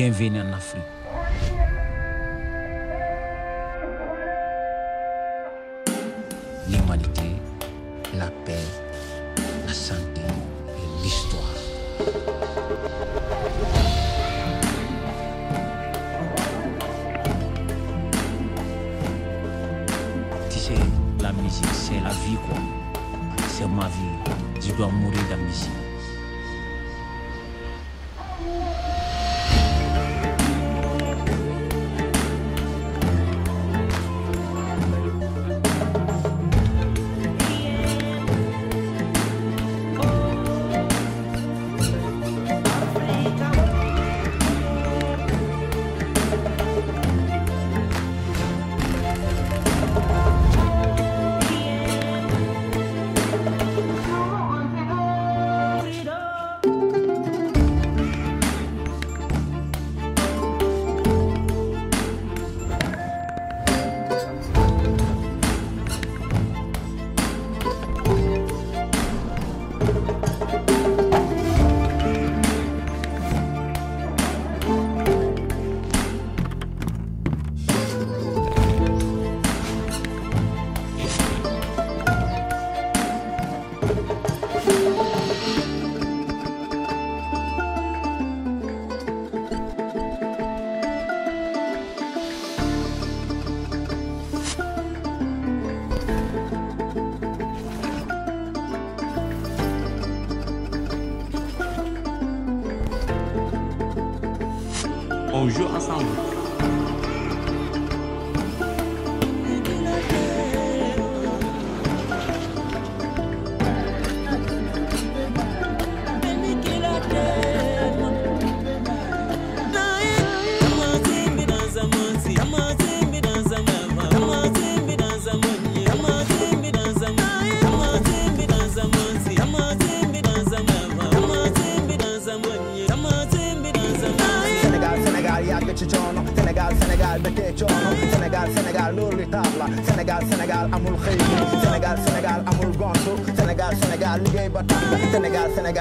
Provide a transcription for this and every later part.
Bienvenue en Afrique. L'humanité, la paix, la santé et l'histoire. Tu sais, la musique, c'est la vie, quoi. C'est ma vie. Je dois mourir de musique.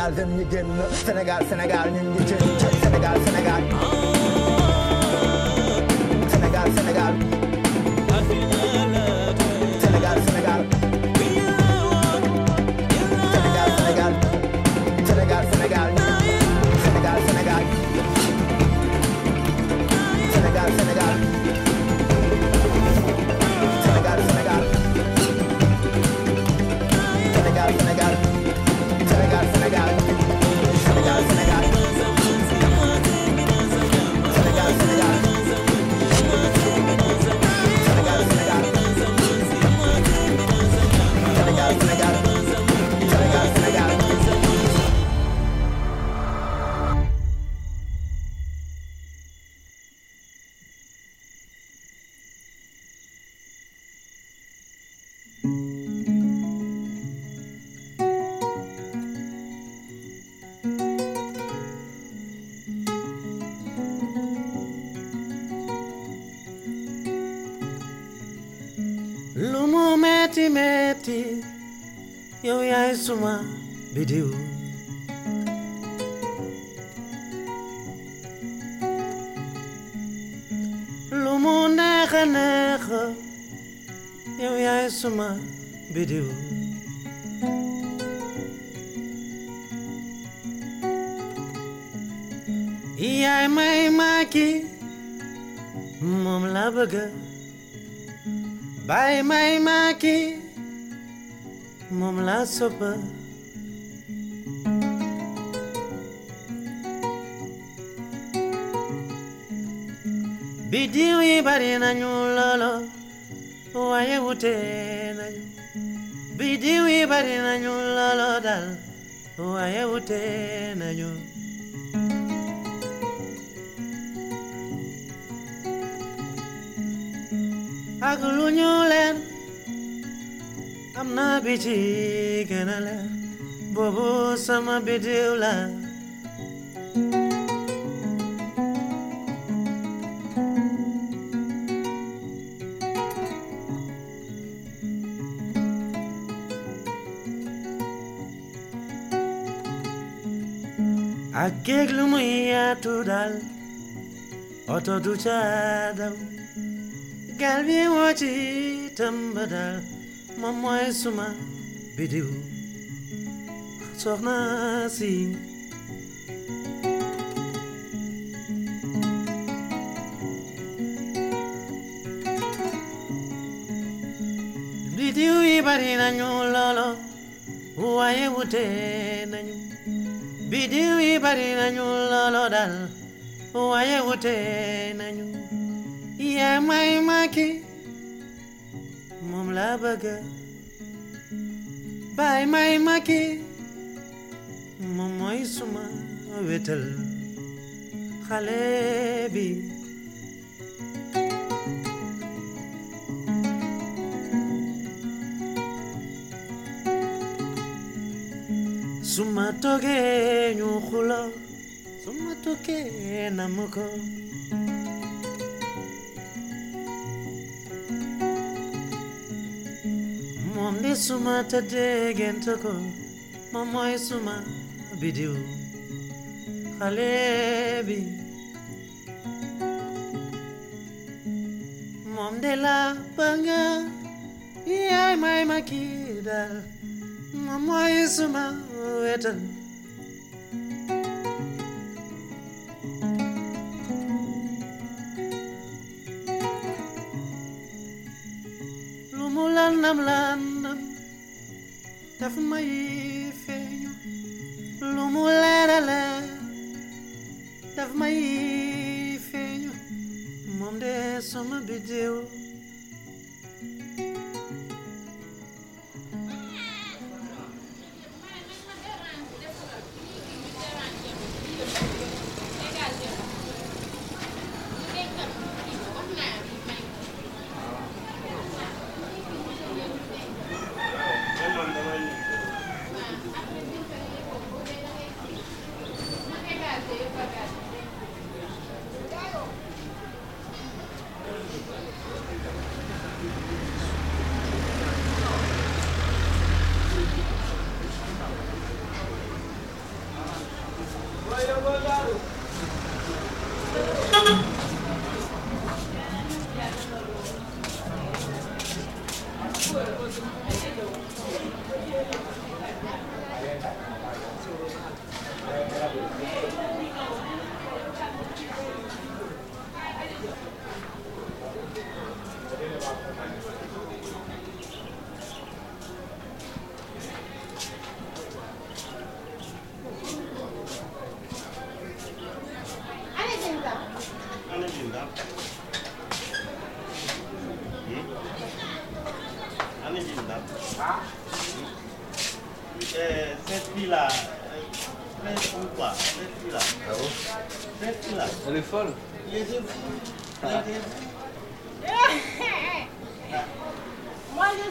Sénégal dem ñi génn Sénégal Sénégal ñun ñi jën suma bidiu Lumu nekha nekha Yau yai suma bidiu Iyai mai maki Mum labaga. Bai mai maki Mum labaga Mumla sopa. Bidiwi bari na nyulolo waye wute na Bidiwi bari na nyulolo dal waye wute na nyulolo Tamna biji ganala bobo sama bidula Akeglumuia tudal oto duchadam galbi wachi tambadal moom mooy suma bidiw soxna si bidiw yi bari nañu loolo waaye wute nañu bidiw yi bari nañu loolo daal waaye wute nañu yaa may maki bëgg baay may maki mooy suma wetal xale bi suma toogee ñu bidiw xale bi moom de la bëgg yaay may ma kii daal moom mooy suma wetal lu mu landam landam daf may feeñu lu mu leera leer daf may feeñu moom de bidiw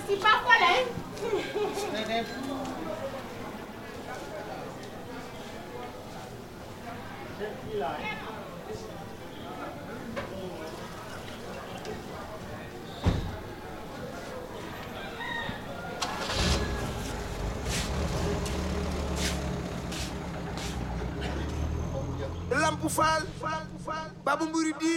Si parfois là. Hein. Fal, fal, fal, babu muridi.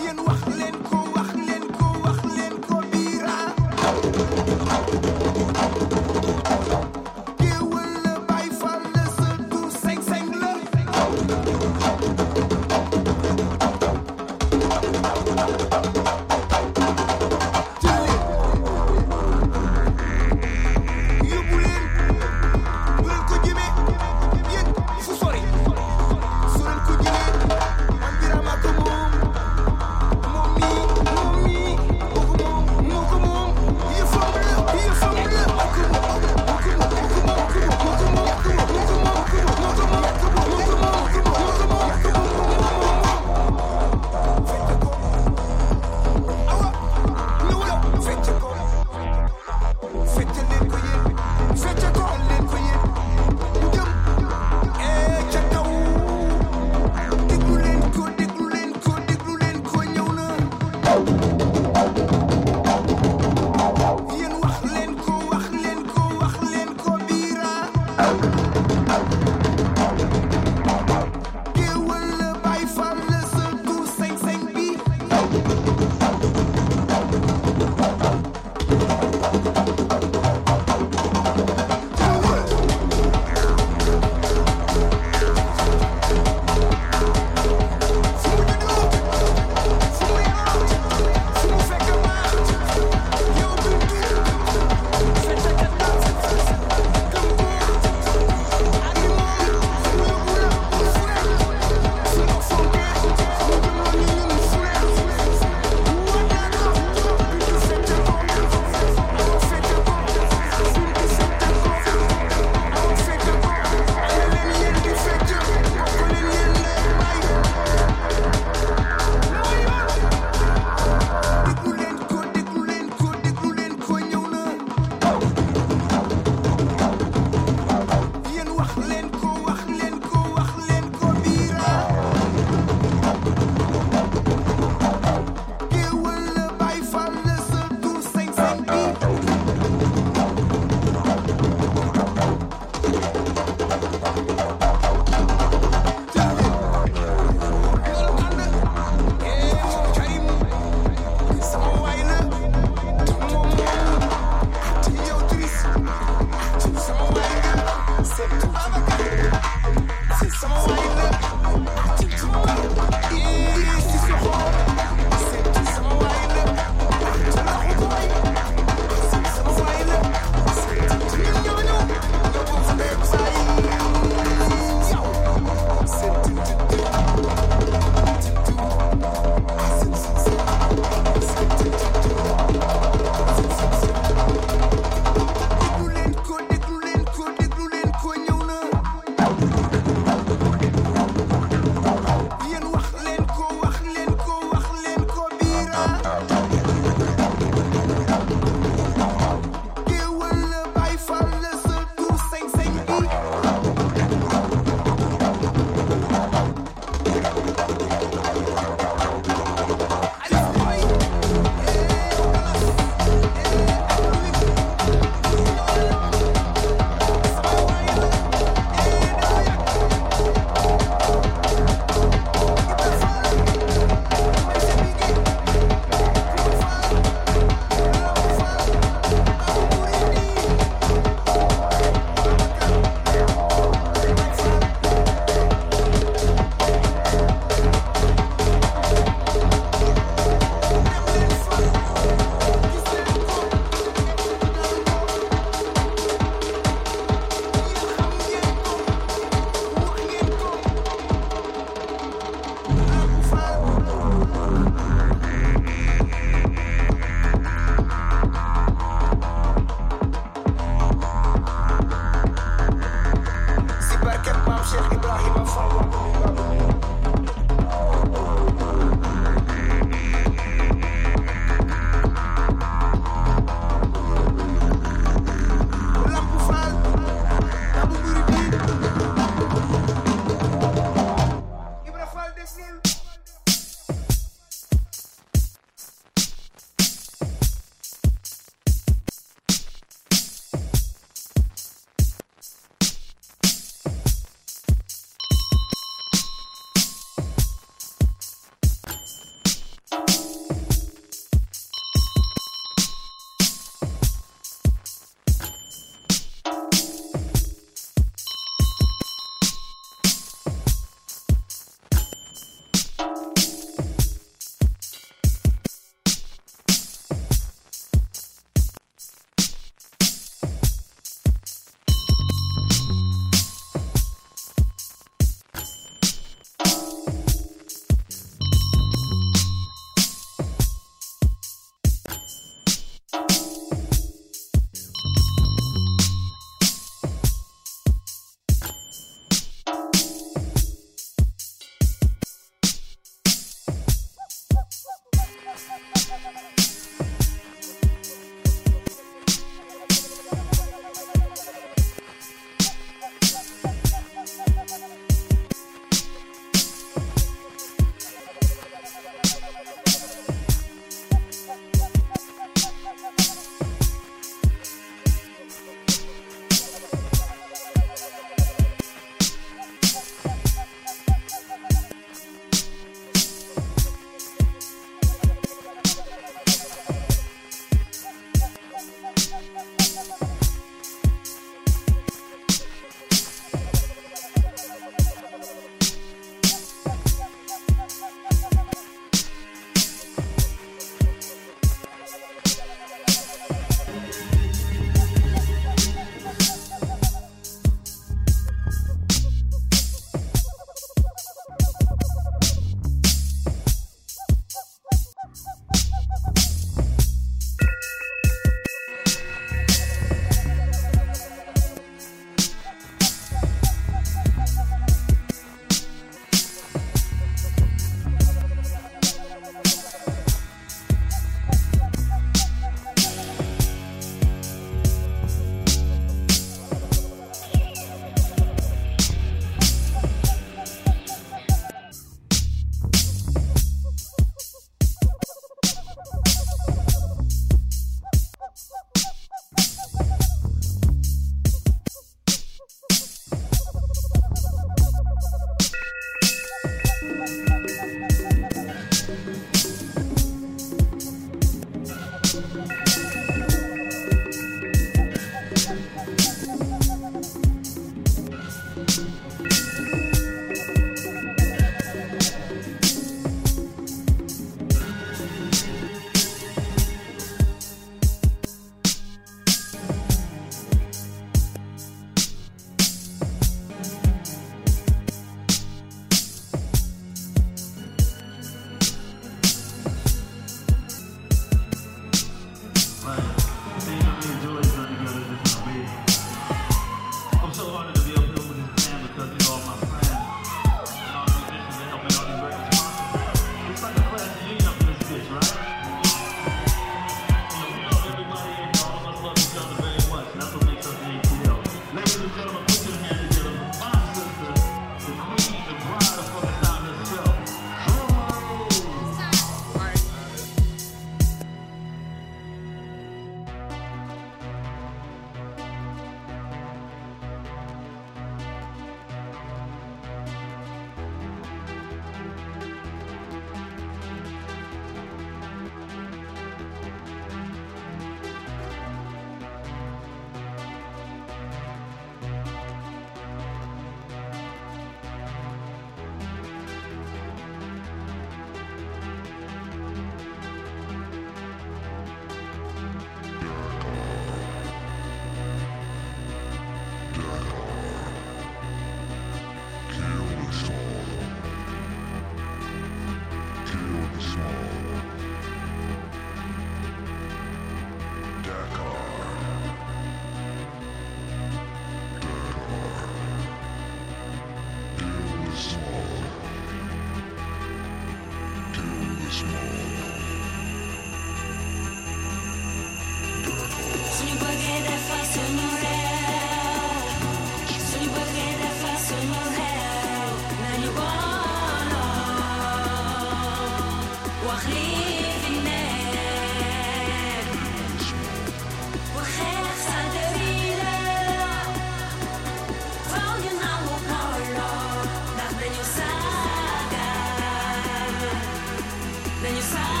на не сам.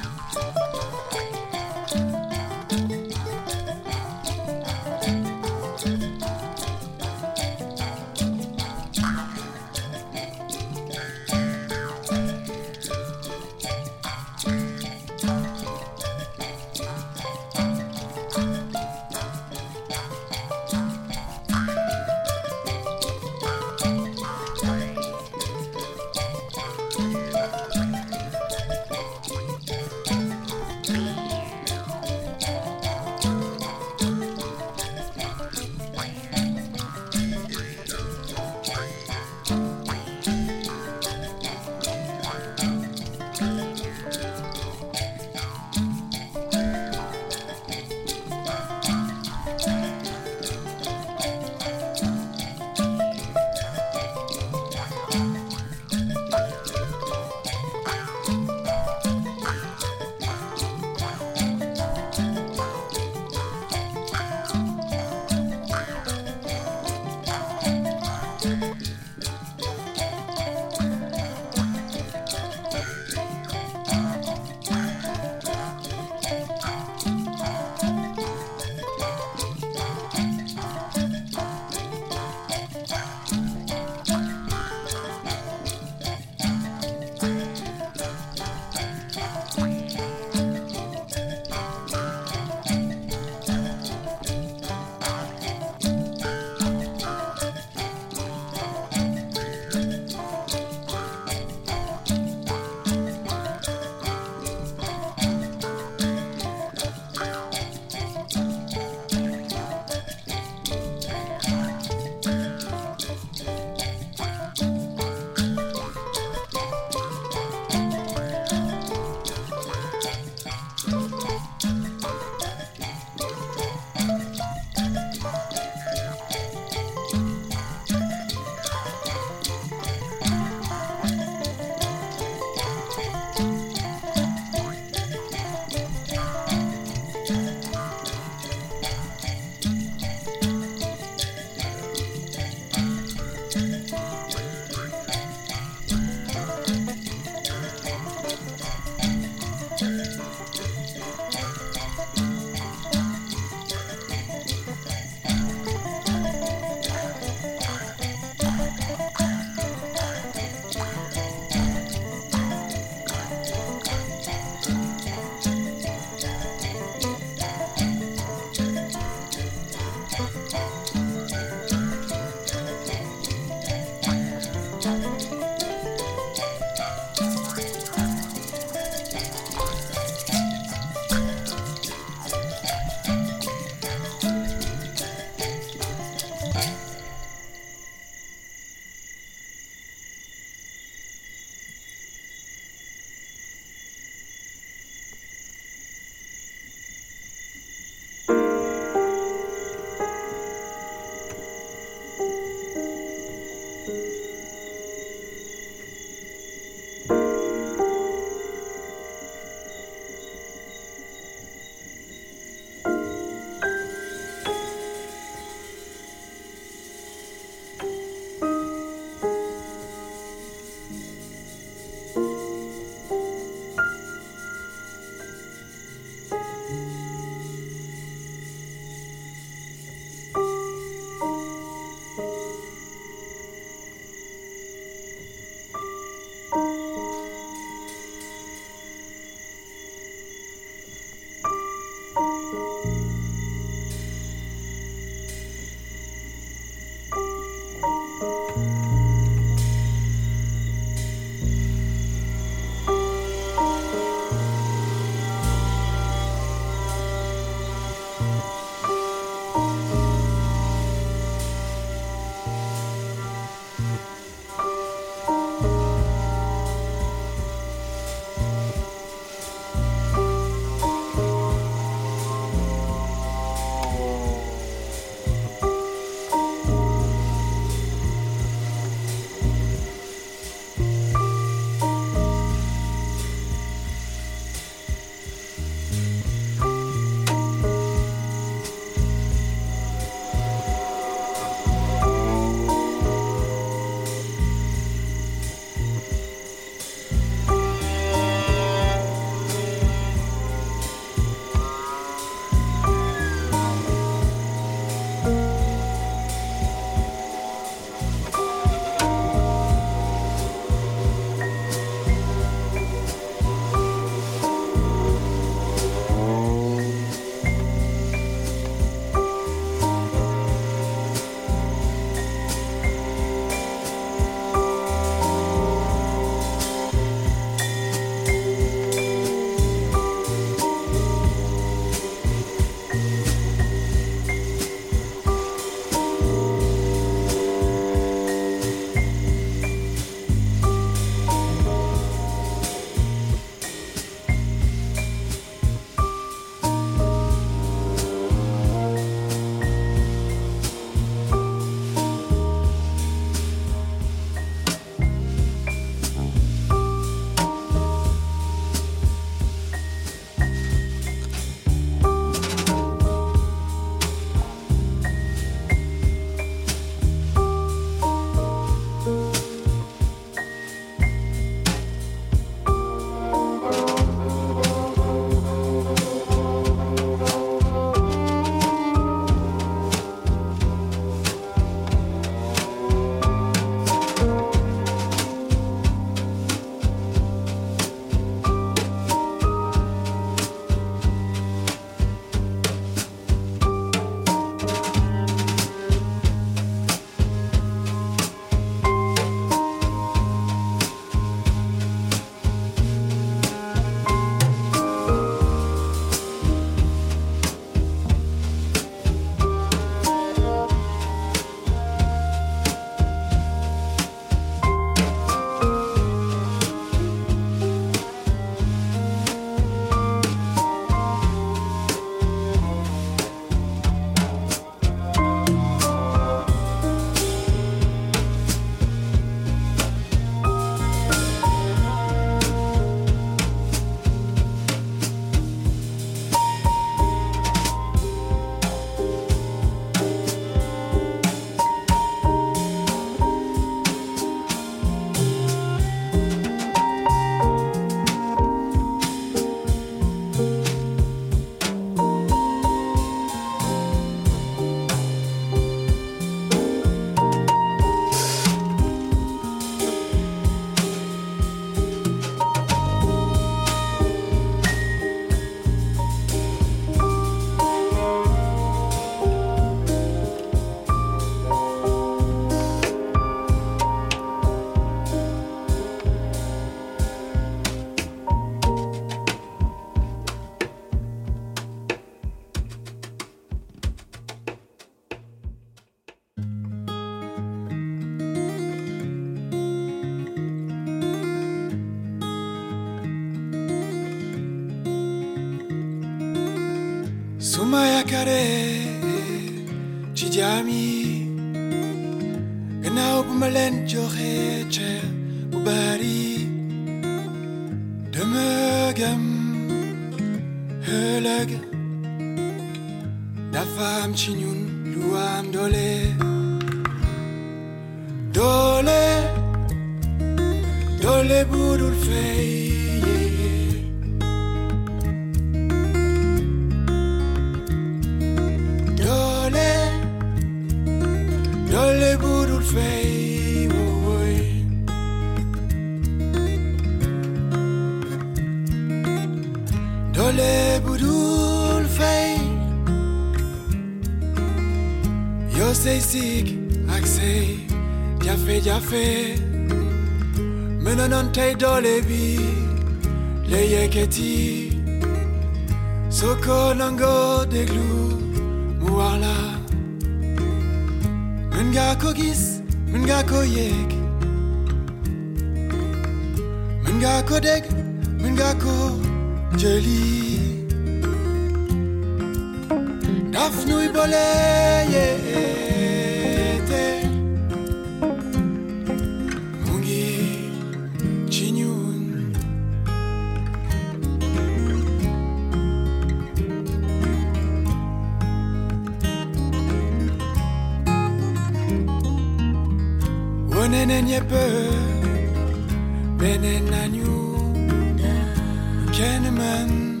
kennen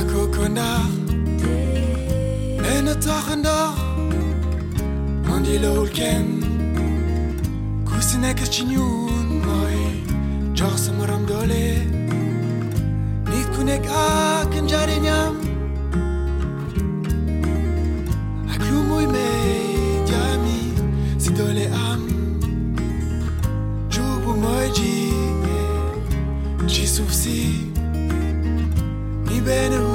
Ek ook En het dag en dag Aan die lol ken Kusin ek is chinyoon Mooi Jogsa maram dole Niet kun ek ak en jarinyam así, ni ven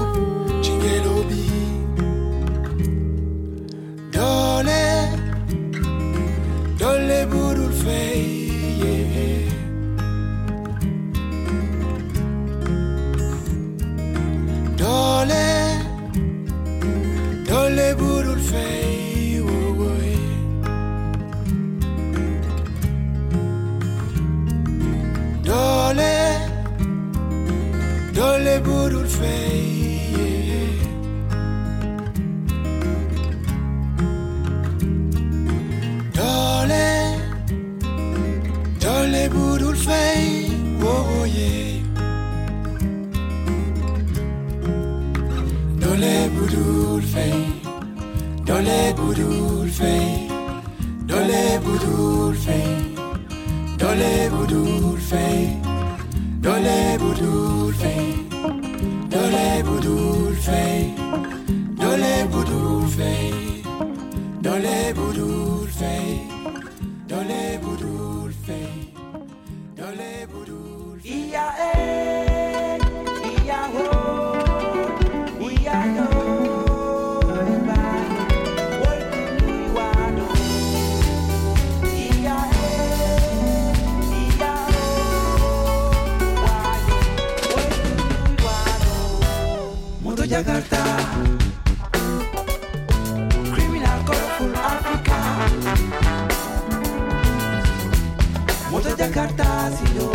cartas y yo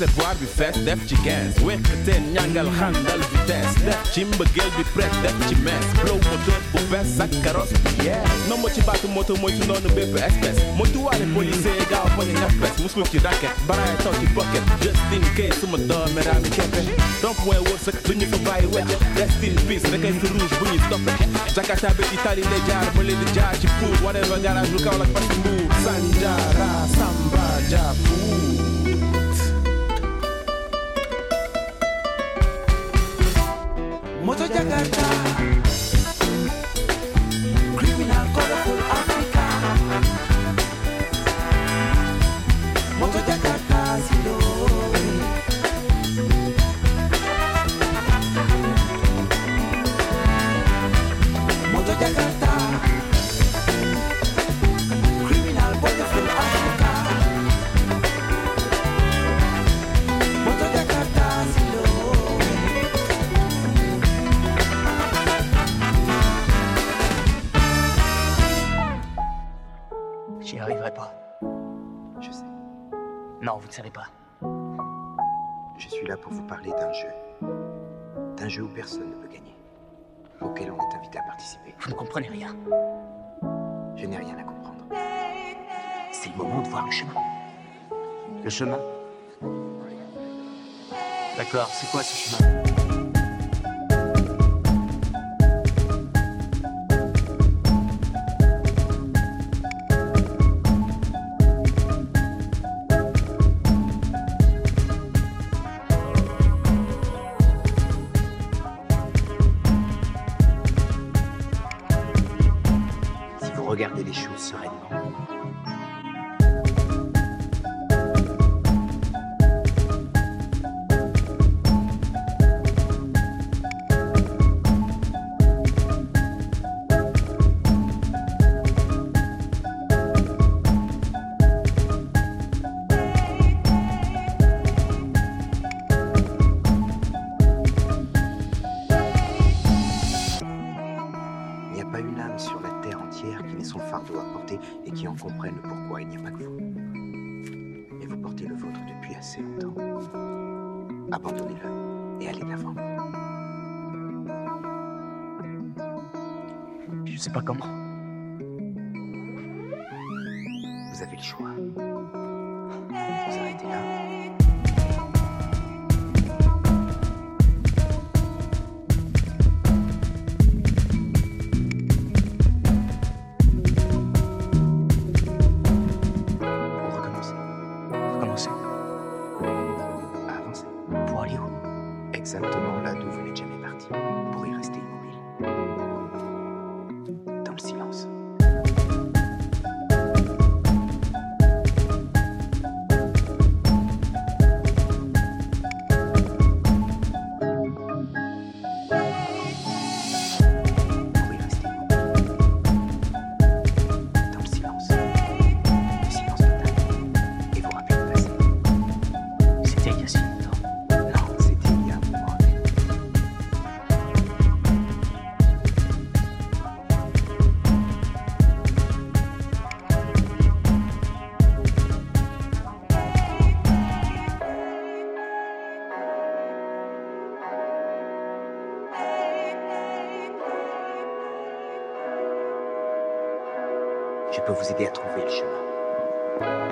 na réservoir bi fees def ci gaz wekk teen ñàngal xàndal vitesse def ci mbëggeel bi prêt def ci mees blow moteur bu bees ak carrosse bi yeah non mo ci baatu moto mooy ci noonu bépp espèce moytuwaale policier gaaw bañ a ñaf pes musul ci racket baraay taw ci pocket. Just in case suma doome raami keppe donc mooy wërsëg du ñu fa bàyyi wecce rest in peace rekay fi rouge bu ñuy stoppe jakata bi ci tali jaar ma leen di jaar ci pour whatever garage kaw lak parce que mbuur sanjara samba japout Moto Jakarta parler d'un jeu. D'un jeu où personne ne peut gagner. Auquel on est invité à participer. Vous ne comprenez rien. Je n'ai rien à comprendre. C'est le moment de voir le chemin. Le chemin? D'accord, c'est quoi ce chemin? but Vous aider à trouver le chemin.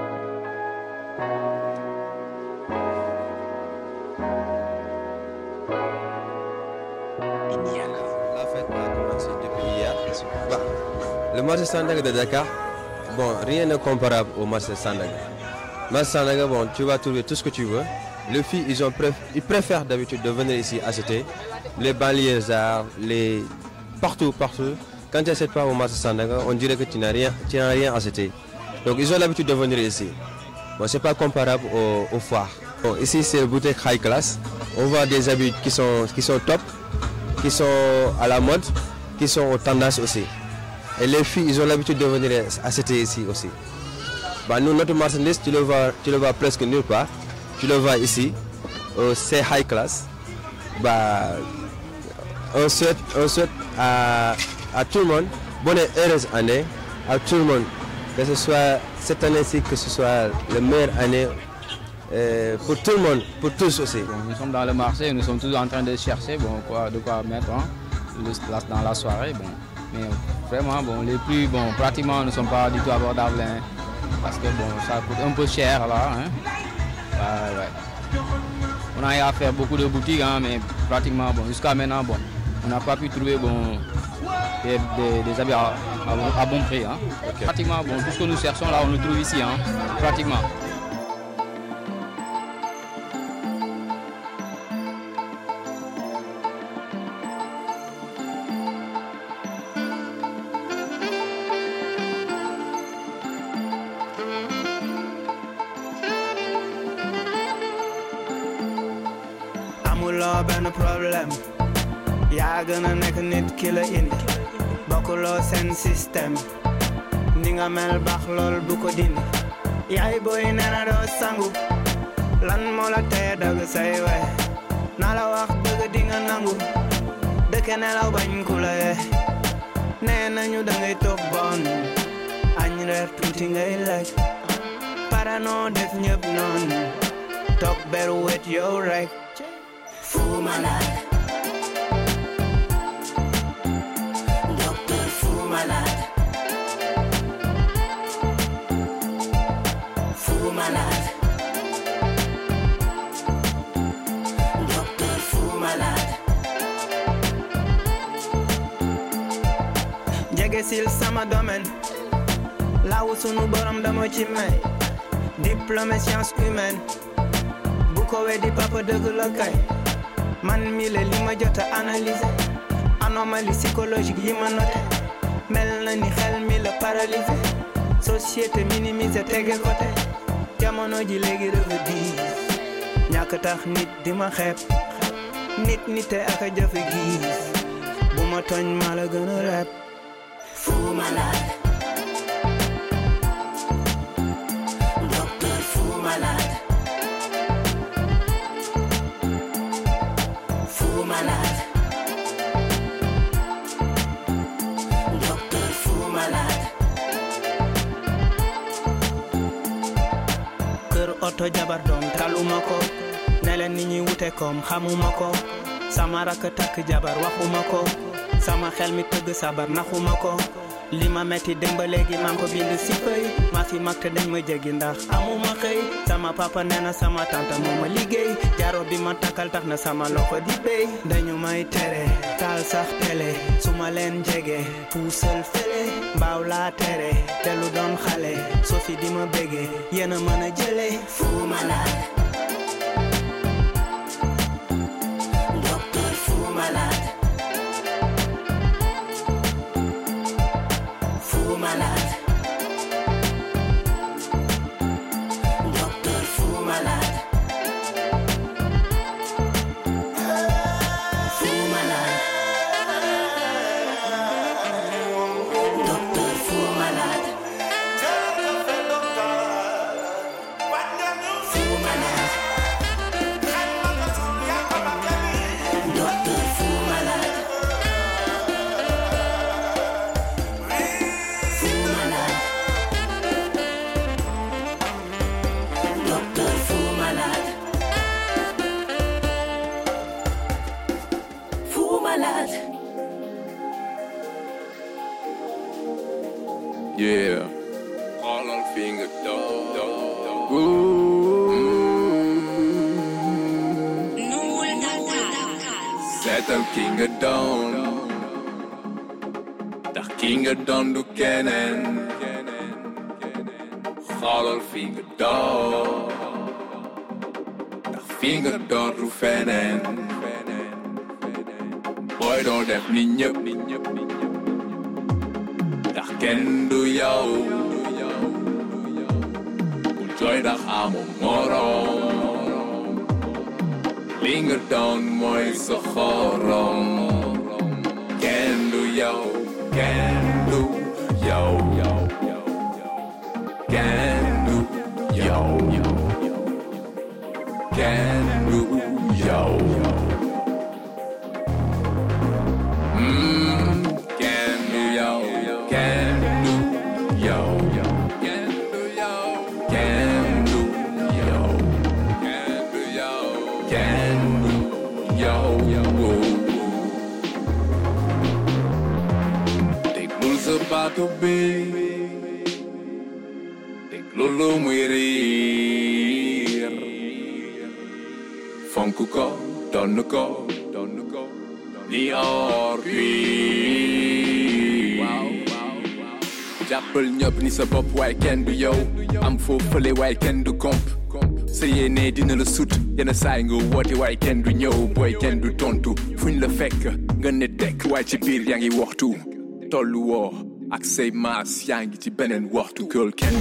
La fête depuis hier. Bah, le marché Sandaga de Dakar, bon, rien n'est comparable au marché Sandaga. Marché Sandaga, bon, tu vas trouver tout ce que tu veux. Les filles, ils, ont préf- ils préfèrent d'habitude de venir ici acheter. Les banlieusards, les... partout, partout. Quand tu n'achètes pas au marché Sandaga, on dirait que tu n'as rien, tu n'as rien acheté. Donc ils ont l'habitude de venir ici. Bon, c'est pas comparable au, au foire. Bon, ici, c'est boutique high class. On voit des habits qui sont, qui sont top, qui sont à la mode, qui sont aux tendances aussi. Et les filles, ils ont l'habitude de venir acheter ici aussi. Bah, nous, notre marchandise, tu le vois, tu le vois presque nulle part. Tu le vois ici. Euh, c'est high class. Bah, on souhaite à, à tout le monde bonne et heureuse année. À tout le monde. Que ce soit cette année-ci, que ce soit la meilleure année euh, pour tout le monde, pour tous aussi. Nous sommes dans le marché, nous sommes tous en train de chercher bon, quoi, de quoi mettre hein, dans la soirée. Bon. Mais vraiment, bon, les prix, bon, pratiquement ne sont pas du tout abordables. hein, parce que bon, ça coûte un peu cher là. hein. Ouais. On a eu à faire beaucoup de boutiques, hein, mais pratiquement, bon, jusqu'à maintenant, bon, on n'a pas pu trouver bon, des, des- des habits à, à bon- à bon prix. hein. Pratiquement, bon, tout ce que nous cherchons là, on le trouve ici, hein, pratiquement. Nekk nit ki la indi bokkuloo seen mel sangu. Lan say we. Nangu. Bon. Def malade. Docteur sil sama domaine. Laawu sunu borom dama ci may diplômé science humaine bu ko weddi papa dëgg la man mi la li ma anomalie psychologique yi ma noté. Mel na ni la paralysé. Société minimisé tege côté jamono ji léegi diis ñàkk tax nit di ma xeeb. Nit a jafe giis bu ma tooñ maa oto jabar doom taluma ko. Ne leen ni ñuy wute koom xamuma ko. Sama rakk takk jabar waxuma ko. Sama xel mi tëgg sabar naxuma ko li ma metti démb ba léegi maa ngi ko bind si fëy fi mag dañ ma jéggi ndax amuma xëy sama papa nee sama tante moo ma liggéey jaaro bi ma takkal tax na sama loxo di béy dañu may tere taal sax télé su ma leen jege puusal fële mbaaw laa tere te lu xale fi di ma bége yéen a jële malade. Docteur jëfalee waaye kenn du comp. Sa yéene dina la sut yenn saay nga woote waaye kenn du ñëw booy kenn du tontu fuñ la fekk nga ne tekk waaye ci biir yaa ngi waxtu tollu woo ak say maas yaa ngi ci beneen waxtu kenn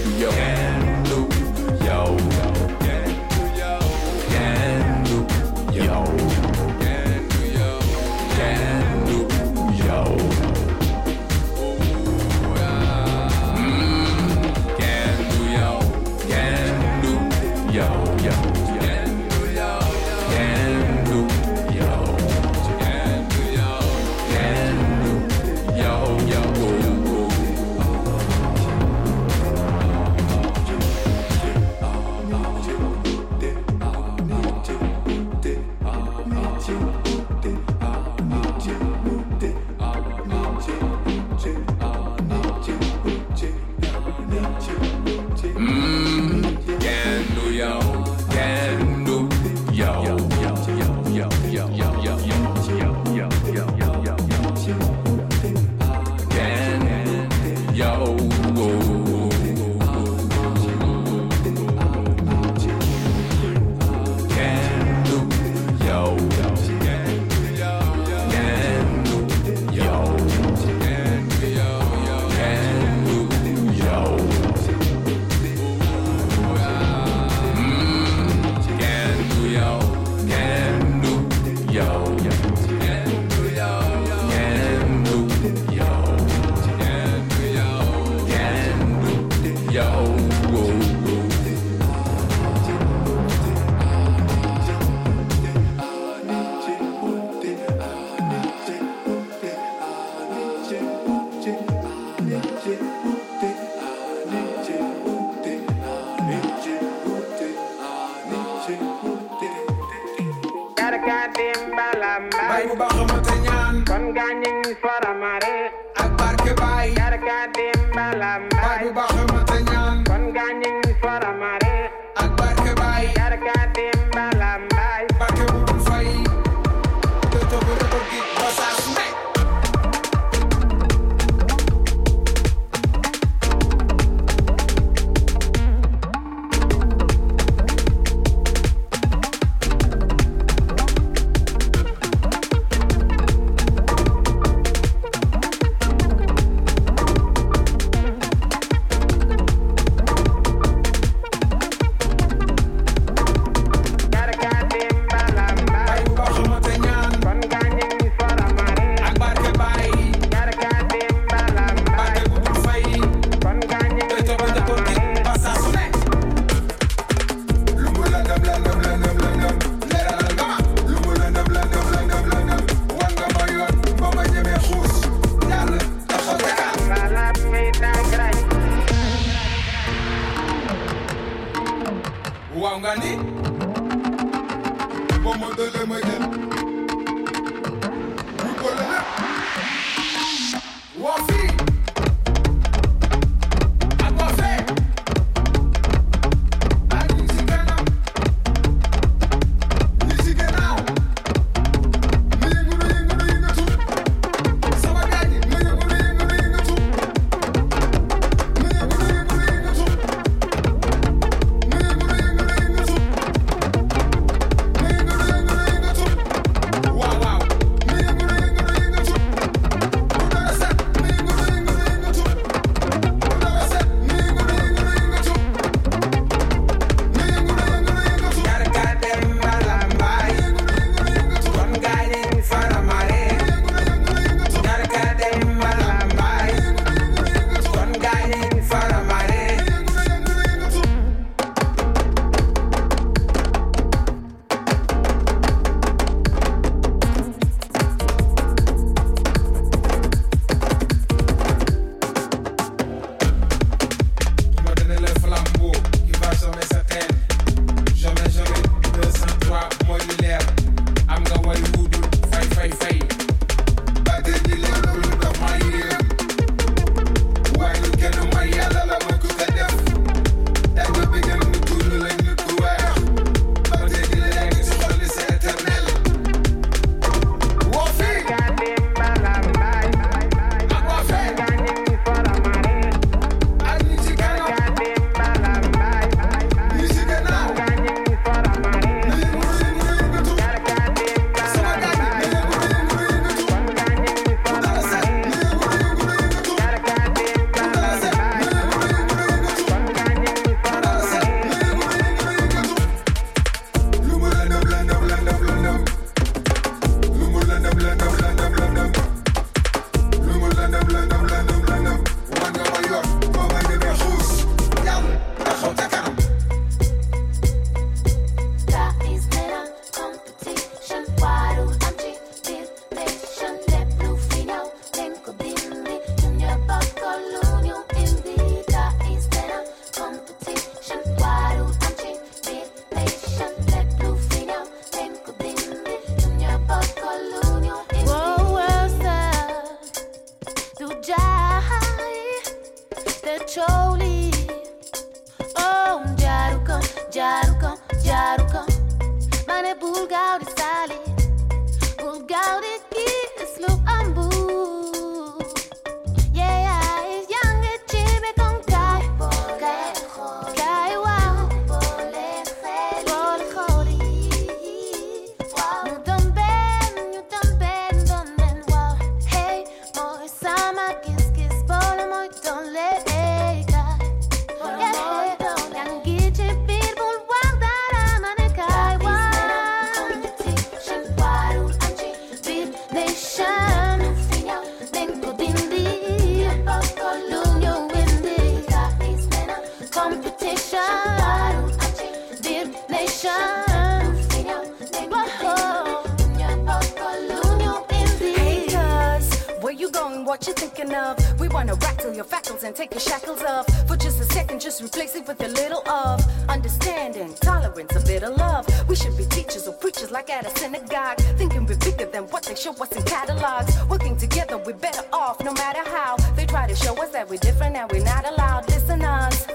and take your shackles off. For just a second, just replace it with a little of understanding, tolerance, a bit of love. We should be teachers or preachers like at a synagogue. Thinking we're bigger than what they show us in catalogs. Working together, we're better off no matter how. They try to show us that we're different and we're not allowed listeners.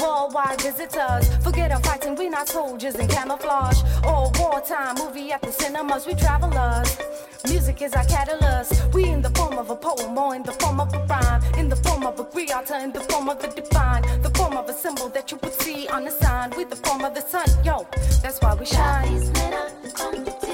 Worldwide visitors, forget our fighting, we're not soldiers in camouflage. Or wartime movie at the cinemas, we travelers. Music is our catalyst. We in the form of a poem or in the form of a rhyme. In the form of a creator, in the form of the divine. The form of a symbol that you would see on the sign. We the form of the sun, yo. That's why we shine.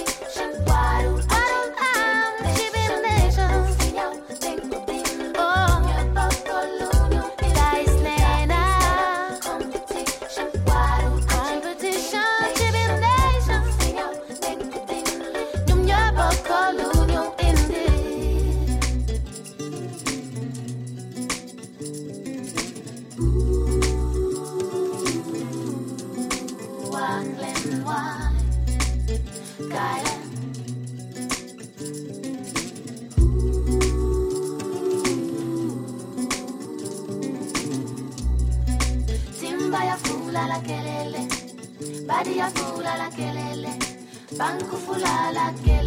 Badi ya fula la kelele, banku fula la kelele.